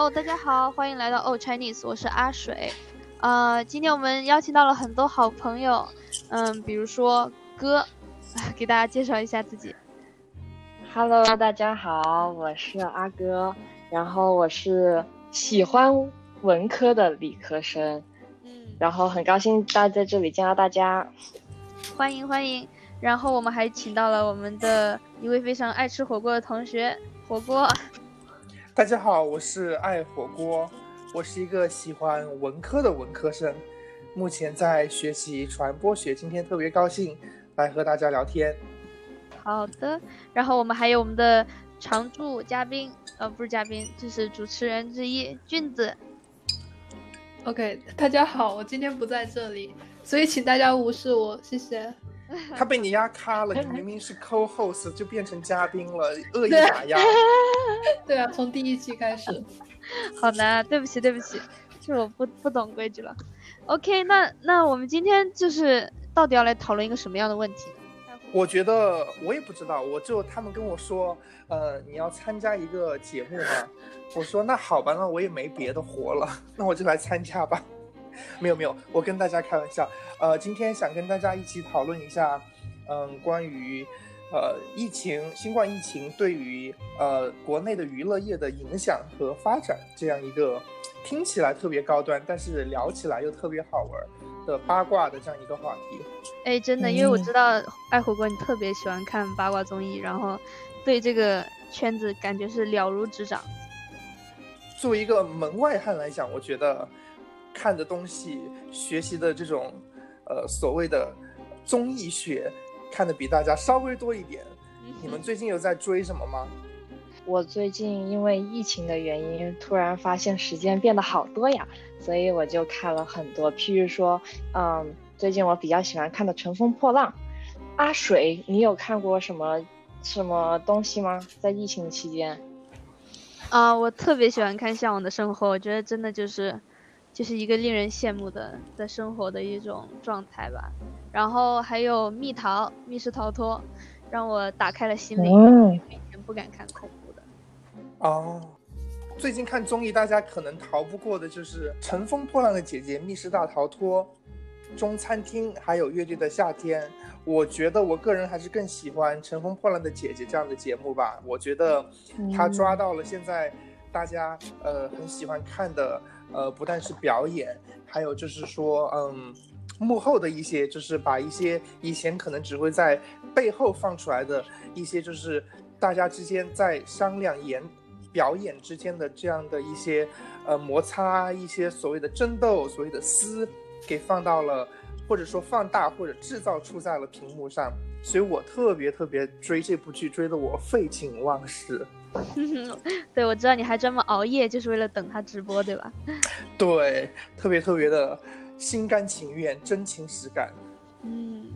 哦，大家好，欢迎来到 Oh Chinese，我是阿水。呃，今天我们邀请到了很多好朋友，嗯，比如说哥，给大家介绍一下自己。Hello，大家好，我是阿哥，然后我是喜欢文科的理科生，嗯，然后很高兴大在这里见到大家。欢迎欢迎。然后我们还请到了我们的一位非常爱吃火锅的同学，火锅。大家好，我是爱火锅，我是一个喜欢文科的文科生，目前在学习传播学，今天特别高兴来和大家聊天。好的，然后我们还有我们的常驻嘉宾，呃，不是嘉宾，就是主持人之一俊子。OK，大家好，我今天不在这里，所以请大家无视我，谢谢。他被你压咖了，你明明是 co-host 就变成嘉宾了，恶意打压。对啊，从第一期开始。好的，对不起，对不起，是我不不懂规矩了。OK，那那我们今天就是到底要来讨论一个什么样的问题？我觉得我也不知道，我就他们跟我说，呃，你要参加一个节目吗，我说那好吧，那我也没别的活了，那我就来参加吧。没有没有，我跟大家开玩笑，呃，今天想跟大家一起讨论一下，嗯，关于呃疫情、新冠疫情对于呃国内的娱乐业的影响和发展这样一个听起来特别高端，但是聊起来又特别好玩的八卦的这样一个话题。哎，真的，因为我知道爱火锅你特别喜欢看八卦综艺，然后对这个圈子感觉是了如指掌。作为一个门外汉来讲，我觉得看的东西、学习的这种呃所谓的综艺学，看的比大家稍微多一点。你们最近有在追什么吗？我最近因为疫情的原因，突然发现时间变得好多呀，所以我就看了很多。譬如说，嗯，最近我比较喜欢看的《乘风破浪》。阿水，你有看过什么什么东西吗？在疫情期间？啊，我特别喜欢看《向往的生活》，我觉得真的就是，就是一个令人羡慕的的生活的一种状态吧。然后还有《蜜桃》《密室逃脱》，让我打开了心灵，嗯以前不敢看恐怖的。哦，最近看综艺，大家可能逃不过的就是《乘风破浪的姐姐》《密室大逃脱》《中餐厅》，还有《乐队的夏天》。我觉得我个人还是更喜欢《乘风破浪的姐姐》这样的节目吧。我觉得他抓到了现在大家呃很喜欢看的呃，不但是表演，还有就是说嗯。幕后的一些，就是把一些以前可能只会在背后放出来的一些，就是大家之间在商量演表演之间的这样的一些呃摩擦，一些所谓的争斗，所谓的撕，给放到了或者说放大或者制造出在了屏幕上。所以我特别特别追这部剧，追得我废寝忘食。对，我知道你还专门熬夜，就是为了等他直播，对吧？对，特别特别的心甘情愿，真情实感。嗯，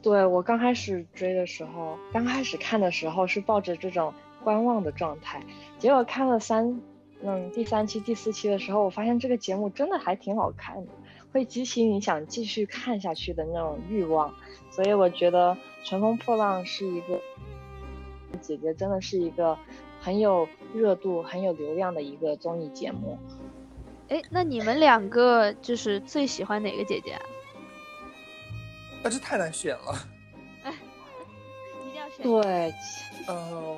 对我刚开始追的时候，刚开始看的时候是抱着这种观望的状态，结果看了三，嗯，第三期、第四期的时候，我发现这个节目真的还挺好看的，会激起你想继续看下去的那种欲望，所以我觉得《乘风破浪》是一个姐姐，真的是一个很有热度、很有流量的一个综艺节目。哎，那你们两个就是最喜欢哪个姐姐啊？但是太难选了。哎一定要选。对，呃，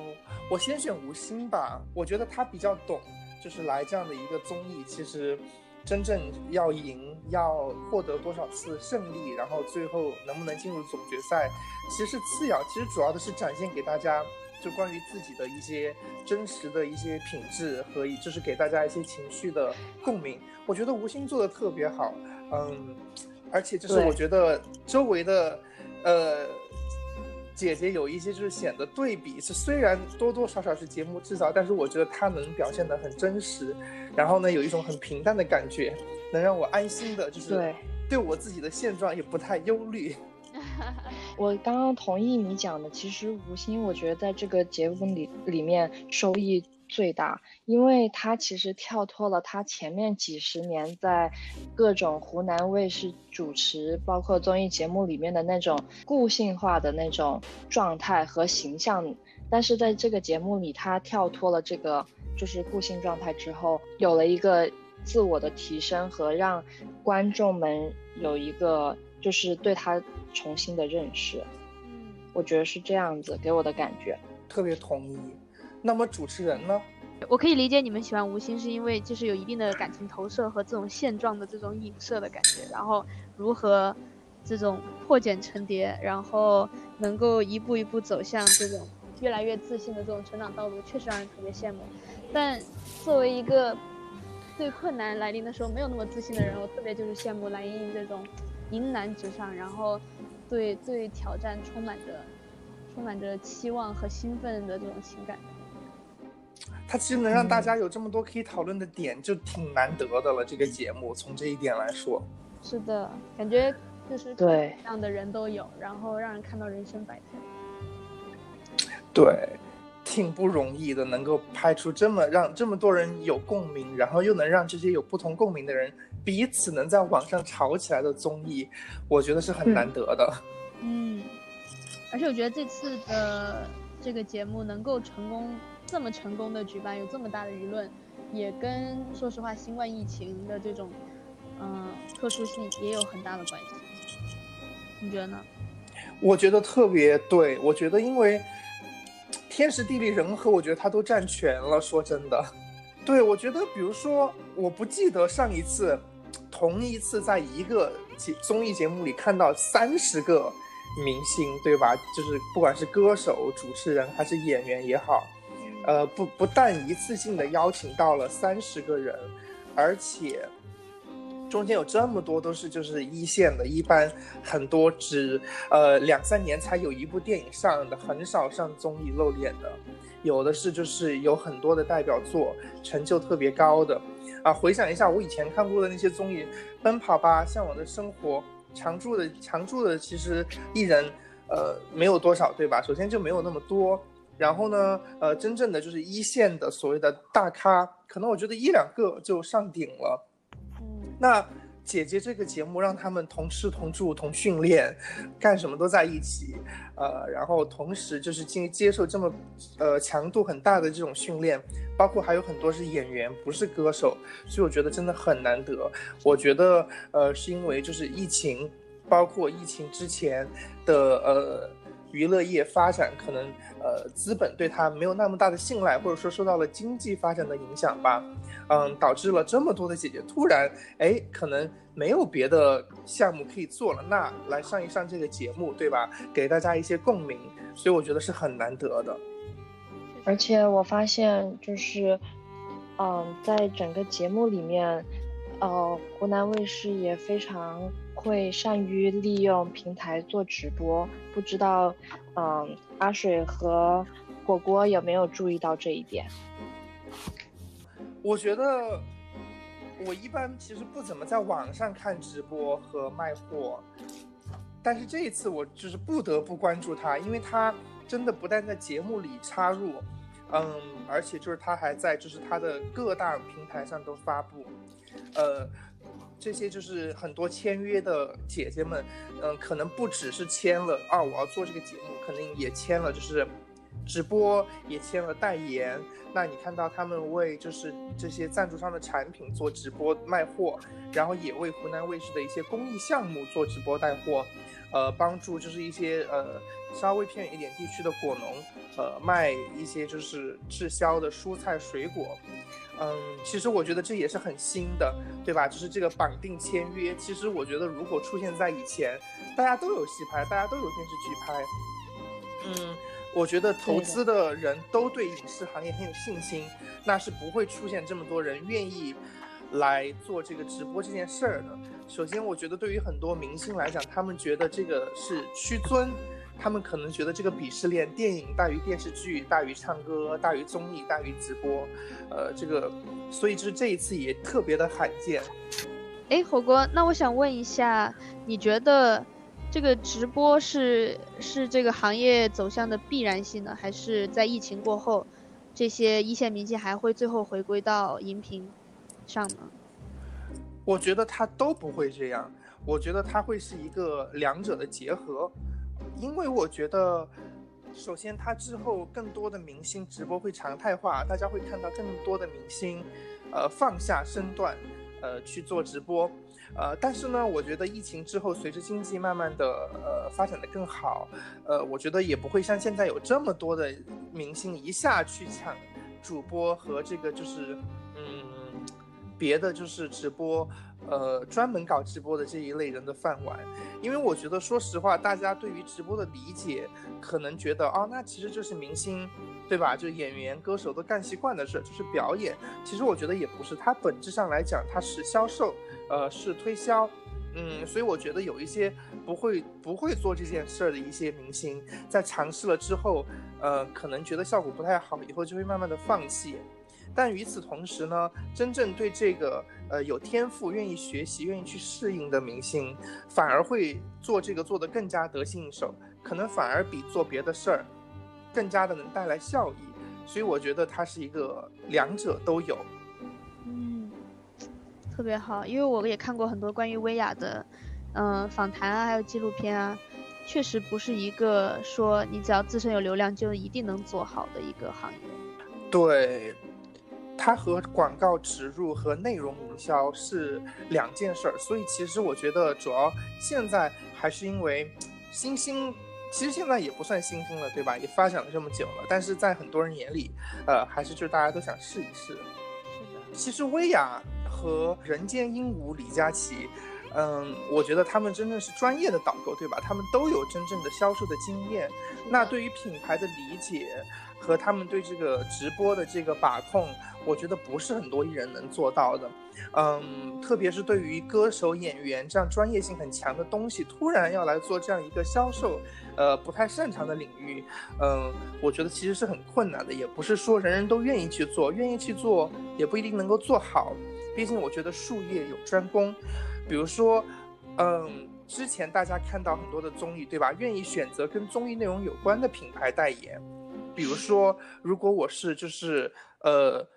我先选吴昕吧，我觉得她比较懂，就是来这样的一个综艺，其实真正要赢，要获得多少次胜利，然后最后能不能进入总决赛，其实是次要，其实主要的是展现给大家。就关于自己的一些真实的一些品质和就是给大家一些情绪的共鸣，我觉得吴昕做的特别好，嗯，而且就是我觉得周围的，呃，姐姐有一些就是显得对比是虽然多多少少是节目制造，但是我觉得她能表现得很真实，然后呢有一种很平淡的感觉，能让我安心的，就是对对我自己的现状也不太忧虑。我刚刚同意你讲的，其实吴昕，我觉得在这个节目里里面收益最大，因为他其实跳脱了他前面几十年在各种湖南卫视主持，包括综艺节目里面的那种固性化的那种状态和形象，但是在这个节目里，他跳脱了这个就是固性状态之后，有了一个自我的提升和让观众们有一个就是对他重新的认识。嗯，我觉得是这样子，给我的感觉。特别同意。那么主持人呢？我可以理解你们喜欢吴昕，是因为就是有一定的感情投射和这种现状的这种影射的感觉，然后如何这种破茧成蝶，然后能够一步一步走向这种越来越自信的这种成长道路，确实让人特别羡慕。但作为一个对困难来临的时候没有那么自信的人，我特别就是羡慕蓝盈莹这种迎难直上，然后对对挑战充满着充满着期望和兴奋的这种情感。它其实能让大家有这么多可以讨论的点，就挺难得的了。这个节目从这一点来说，是的，感觉就是对这样的人都有，然后让人看到人生百态。对，挺不容易的，能够拍出这么让这么多人有共鸣，然后又能让这些有不同共鸣的人彼此能在网上吵起来的综艺，我觉得是很难得的。嗯，而且我觉得这次的这个节目能够成功。这么成功的举办，有这么大的舆论，也跟说实话新冠疫情的这种，嗯，特殊性也有很大的关系。你觉得呢？我觉得特别对，我觉得因为天时地利人和，我觉得他都占全了。说真的，对我觉得，比如说，我不记得上一次同一次在一个节综艺节目里看到三十个明星，对吧？就是不管是歌手、主持人还是演员也好。呃，不不但一次性的邀请到了三十个人，而且中间有这么多都是就是一线的，一般很多只呃两三年才有一部电影上的，很少上综艺露脸的，有的是就是有很多的代表作，成就特别高的啊。回想一下我以前看过的那些综艺，《奔跑吧》《向往的生活》，常驻的常驻的其实艺人呃没有多少，对吧？首先就没有那么多。然后呢，呃，真正的就是一线的所谓的大咖，可能我觉得一两个就上顶了。嗯，那姐姐这个节目让他们同吃同住同训练，干什么都在一起，呃，然后同时就是经接受这么呃强度很大的这种训练，包括还有很多是演员不是歌手，所以我觉得真的很难得。我觉得呃是因为就是疫情，包括疫情之前的呃。娱乐业发展可能，呃，资本对他没有那么大的信赖，或者说受到了经济发展的影响吧，嗯，导致了这么多的姐姐突然，哎，可能没有别的项目可以做了，那来上一上这个节目，对吧？给大家一些共鸣，所以我觉得是很难得的。而且我发现，就是，嗯，在整个节目里面，呃，湖南卫视也非常。会善于利用平台做直播，不知道，嗯，阿水和果果有没有注意到这一点？我觉得，我一般其实不怎么在网上看直播和卖货，但是这一次我就是不得不关注他，因为他真的不但在节目里插入，嗯，而且就是他还在就是他的各大平台上都发布，呃。这些就是很多签约的姐姐们，嗯，可能不只是签了啊，我要做这个节目，可能也签了，就是直播也签了代言。那你看到他们为就是这些赞助商的产品做直播卖货，然后也为湖南卫视的一些公益项目做直播带货，呃，帮助就是一些呃稍微偏远一点地区的果农，呃，卖一些就是滞销的蔬菜水果。嗯，其实我觉得这也是很新的，对吧？就是这个绑定签约。其实我觉得，如果出现在以前，大家都有戏拍，大家都有电视剧拍，嗯，我觉得投资的人都对影视行业很有信心，那是不会出现这么多人愿意来做这个直播这件事儿的。首先，我觉得对于很多明星来讲，他们觉得这个是屈尊。他们可能觉得这个鄙视链，电影大于电视剧，大于唱歌，大于综艺，大于直播，呃，这个，所以就是这一次也特别的罕见。哎，火锅，那我想问一下，你觉得这个直播是是这个行业走向的必然性呢，还是在疫情过后，这些一线明星还会最后回归到荧屏上呢？我觉得他都不会这样，我觉得他会是一个两者的结合。因为我觉得，首先，它之后更多的明星直播会常态化，大家会看到更多的明星，呃，放下身段，呃，去做直播。呃，但是呢，我觉得疫情之后，随着经济慢慢的呃发展的更好，呃，我觉得也不会像现在有这么多的明星一下去抢主播和这个就是别的就是直播。呃，专门搞直播的这一类人的饭碗，因为我觉得，说实话，大家对于直播的理解，可能觉得，哦，那其实就是明星，对吧？就演员、歌手都干习惯的事，就是表演。其实我觉得也不是，它本质上来讲，它是销售，呃，是推销。嗯，所以我觉得有一些不会不会做这件事儿的一些明星，在尝试了之后，呃，可能觉得效果不太好，以后就会慢慢的放弃。但与此同时呢，真正对这个呃有天赋、愿意学习、愿意去适应的明星，反而会做这个做得更加得心应手，可能反而比做别的事儿更加的能带来效益。所以我觉得它是一个两者都有。嗯，特别好，因为我也看过很多关于薇娅的嗯访谈啊，还有纪录片啊，确实不是一个说你只要自身有流量就一定能做好的一个行业。对。它和广告植入和内容营销是两件事儿，所以其实我觉得主要现在还是因为新兴，其实现在也不算新兴了，对吧？也发展了这么久了，但是在很多人眼里，呃，还是就是大家都想试一试。是的，其实薇娅和人间鹦鹉李佳琦，嗯，我觉得他们真正是专业的导购，对吧？他们都有真正的销售的经验，那对于品牌的理解。和他们对这个直播的这个把控，我觉得不是很多艺人能做到的，嗯，特别是对于歌手、演员这样专业性很强的东西，突然要来做这样一个销售，呃，不太擅长的领域，嗯，我觉得其实是很困难的，也不是说人人都愿意去做，愿意去做也不一定能够做好，毕竟我觉得术业有专攻，比如说，嗯，之前大家看到很多的综艺，对吧？愿意选择跟综艺内容有关的品牌代言。比如说，如果我是就是呃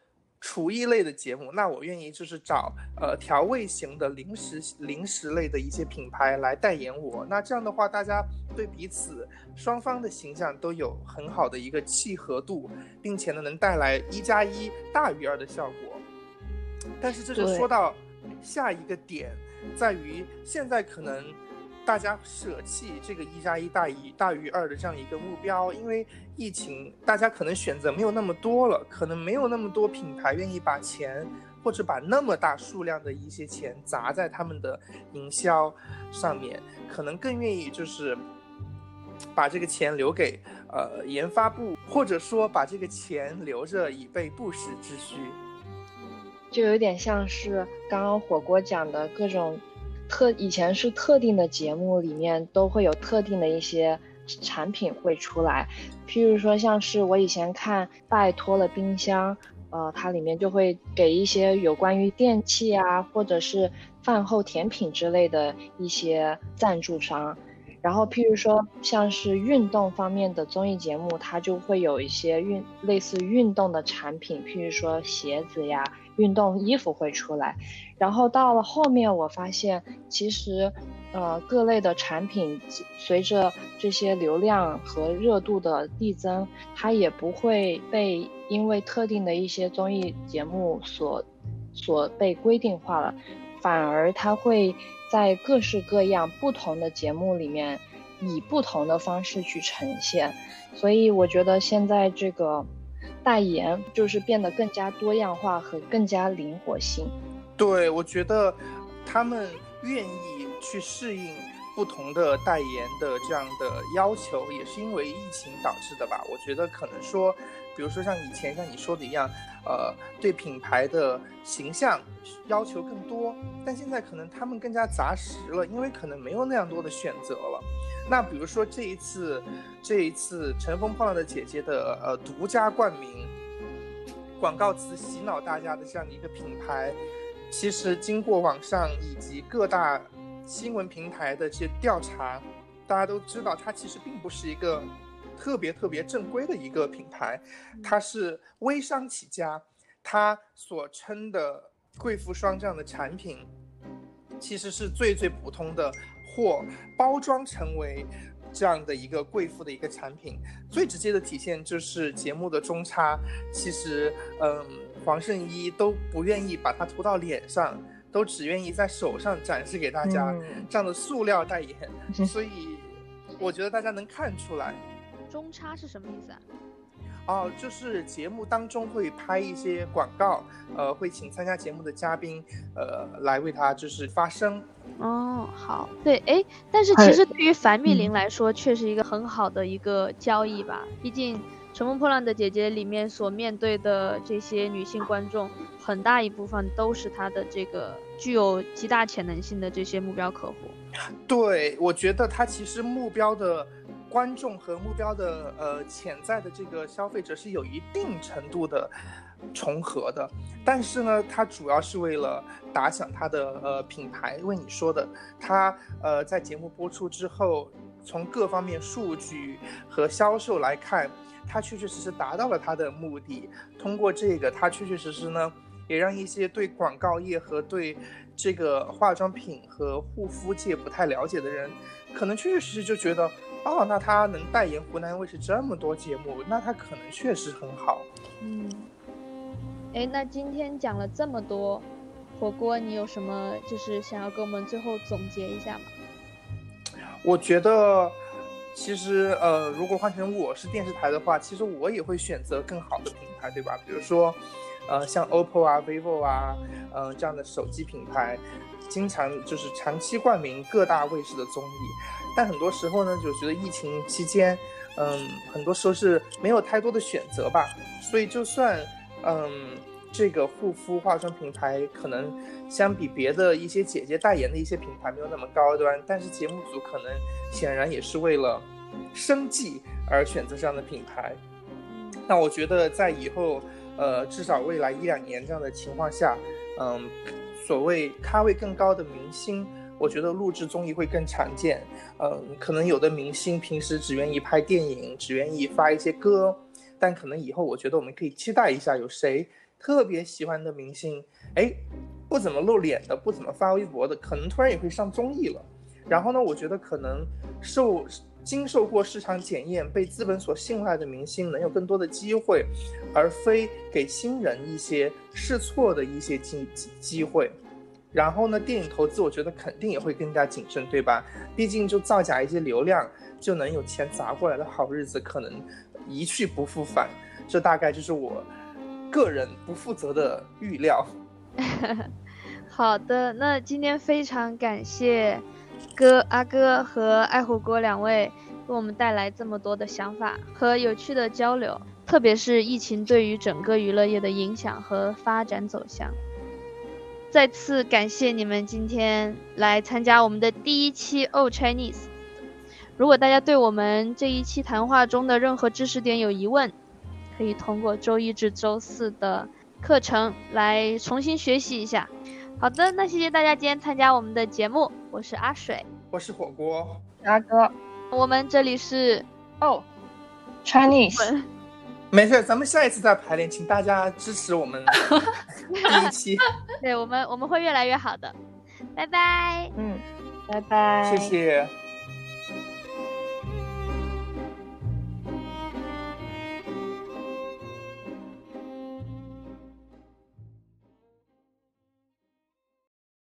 厨艺类的节目，那我愿意就是找呃调味型的零食零食类的一些品牌来代言我。那这样的话，大家对彼此双方的形象都有很好的一个契合度，并且呢能带来一加一大于二的效果。但是这就说到下一个点，在于现在可能。大家舍弃这个一加一大于大于二的这样一个目标，因为疫情，大家可能选择没有那么多了，可能没有那么多品牌愿意把钱或者把那么大数量的一些钱砸在他们的营销上面，可能更愿意就是把这个钱留给呃研发部，或者说把这个钱留着以备不时之需，就有点像是刚刚火锅讲的各种。特以前是特定的节目里面都会有特定的一些产品会出来，譬如说像是我以前看拜托了冰箱，呃，它里面就会给一些有关于电器啊，或者是饭后甜品之类的一些赞助商。然后譬如说像是运动方面的综艺节目，它就会有一些运类似运动的产品，譬如说鞋子呀。运动衣服会出来，然后到了后面，我发现其实，呃，各类的产品随着这些流量和热度的递增，它也不会被因为特定的一些综艺节目所所被规定化了，反而他会在各式各样不同的节目里面以不同的方式去呈现，所以我觉得现在这个。代言就是变得更加多样化和更加灵活性。对，我觉得他们愿意去适应不同的代言的这样的要求，也是因为疫情导致的吧。我觉得可能说，比如说像以前像你说的一样，呃，对品牌的形象要求更多，但现在可能他们更加杂食了，因为可能没有那样多的选择了。那比如说这一次，这一次《乘风破浪的姐姐》的呃独家冠名广告词洗脑大家的这样的一个品牌，其实经过网上以及各大新闻平台的这些调查，大家都知道它其实并不是一个特别特别正规的一个品牌，它是微商起家，它所称的贵妇霜这样的产品，其实是最最普通的。或包装成为这样的一个贵妇的一个产品。最直接的体现就是节目的中差，其实，嗯，黄圣依都不愿意把它涂到脸上，都只愿意在手上展示给大家这样的塑料代言，所以我觉得大家能看出来。中插是什么意思啊？哦，就是节目当中会拍一些广告，呃，会请参加节目的嘉宾，呃，来为他就是发声。哦，好，对，哎，但是其实对于樊蜜玲来说，却是一个很好的一个交易吧。毕竟《乘风破浪的姐姐》里面所面对的这些女性观众，很大一部分都是她的这个具有极大潜能性的这些目标客户。对，我觉得她其实目标的。观众和目标的呃潜在的这个消费者是有一定程度的重合的，但是呢，她主要是为了打响她的呃品牌。因为你说的，她呃在节目播出之后，从各方面数据和销售来看，它确确实实达到了它的目的。通过这个，它确确实实呢，也让一些对广告业和对这个化妆品和护肤界不太了解的人，可能确确实实就觉得。哦，那他能代言湖南卫视这么多节目，那他可能确实很好。嗯，哎，那今天讲了这么多火锅，你有什么就是想要跟我们最后总结一下吗？我觉得，其实呃，如果换成我是电视台的话，其实我也会选择更好的品牌，对吧？比如说，呃，像 OPPO 啊、vivo 啊，嗯，这样的手机品牌，经常就是长期冠名各大卫视的综艺。但很多时候呢，就觉得疫情期间，嗯，很多时候是没有太多的选择吧。所以就算，嗯，这个护肤化妆品牌可能相比别的一些姐姐代言的一些品牌没有那么高端，但是节目组可能显然也是为了生计而选择这样的品牌。那我觉得在以后，呃，至少未来一两年这样的情况下，嗯，所谓咖位更高的明星。我觉得录制综艺会更常见，嗯，可能有的明星平时只愿意拍电影，只愿意发一些歌，但可能以后我觉得我们可以期待一下，有谁特别喜欢的明星，哎，不怎么露脸的，不怎么发微博的，可能突然也会上综艺了。然后呢，我觉得可能受经受过市场检验、被资本所信赖的明星能有更多的机会，而非给新人一些试错的一些机机会。然后呢，电影投资我觉得肯定也会更加谨慎，对吧？毕竟就造假一些流量就能有钱砸过来的好日子，可能一去不复返。这大概就是我个人不负责的预料。好的，那今天非常感谢哥阿哥和爱火锅两位给我们带来这么多的想法和有趣的交流，特别是疫情对于整个娱乐业的影响和发展走向。再次感谢你们今天来参加我们的第一期 Old Chinese。如果大家对我们这一期谈话中的任何知识点有疑问，可以通过周一至周四的课程来重新学习一下。好的，那谢谢大家今天参加我们的节目，我是阿水，我是火锅阿哥，我们这里是 Old Chinese。没事，咱们下一次再排练，请大家支持我们 第一期。对我们，我们会越来越好的。拜拜。嗯，拜拜。谢谢。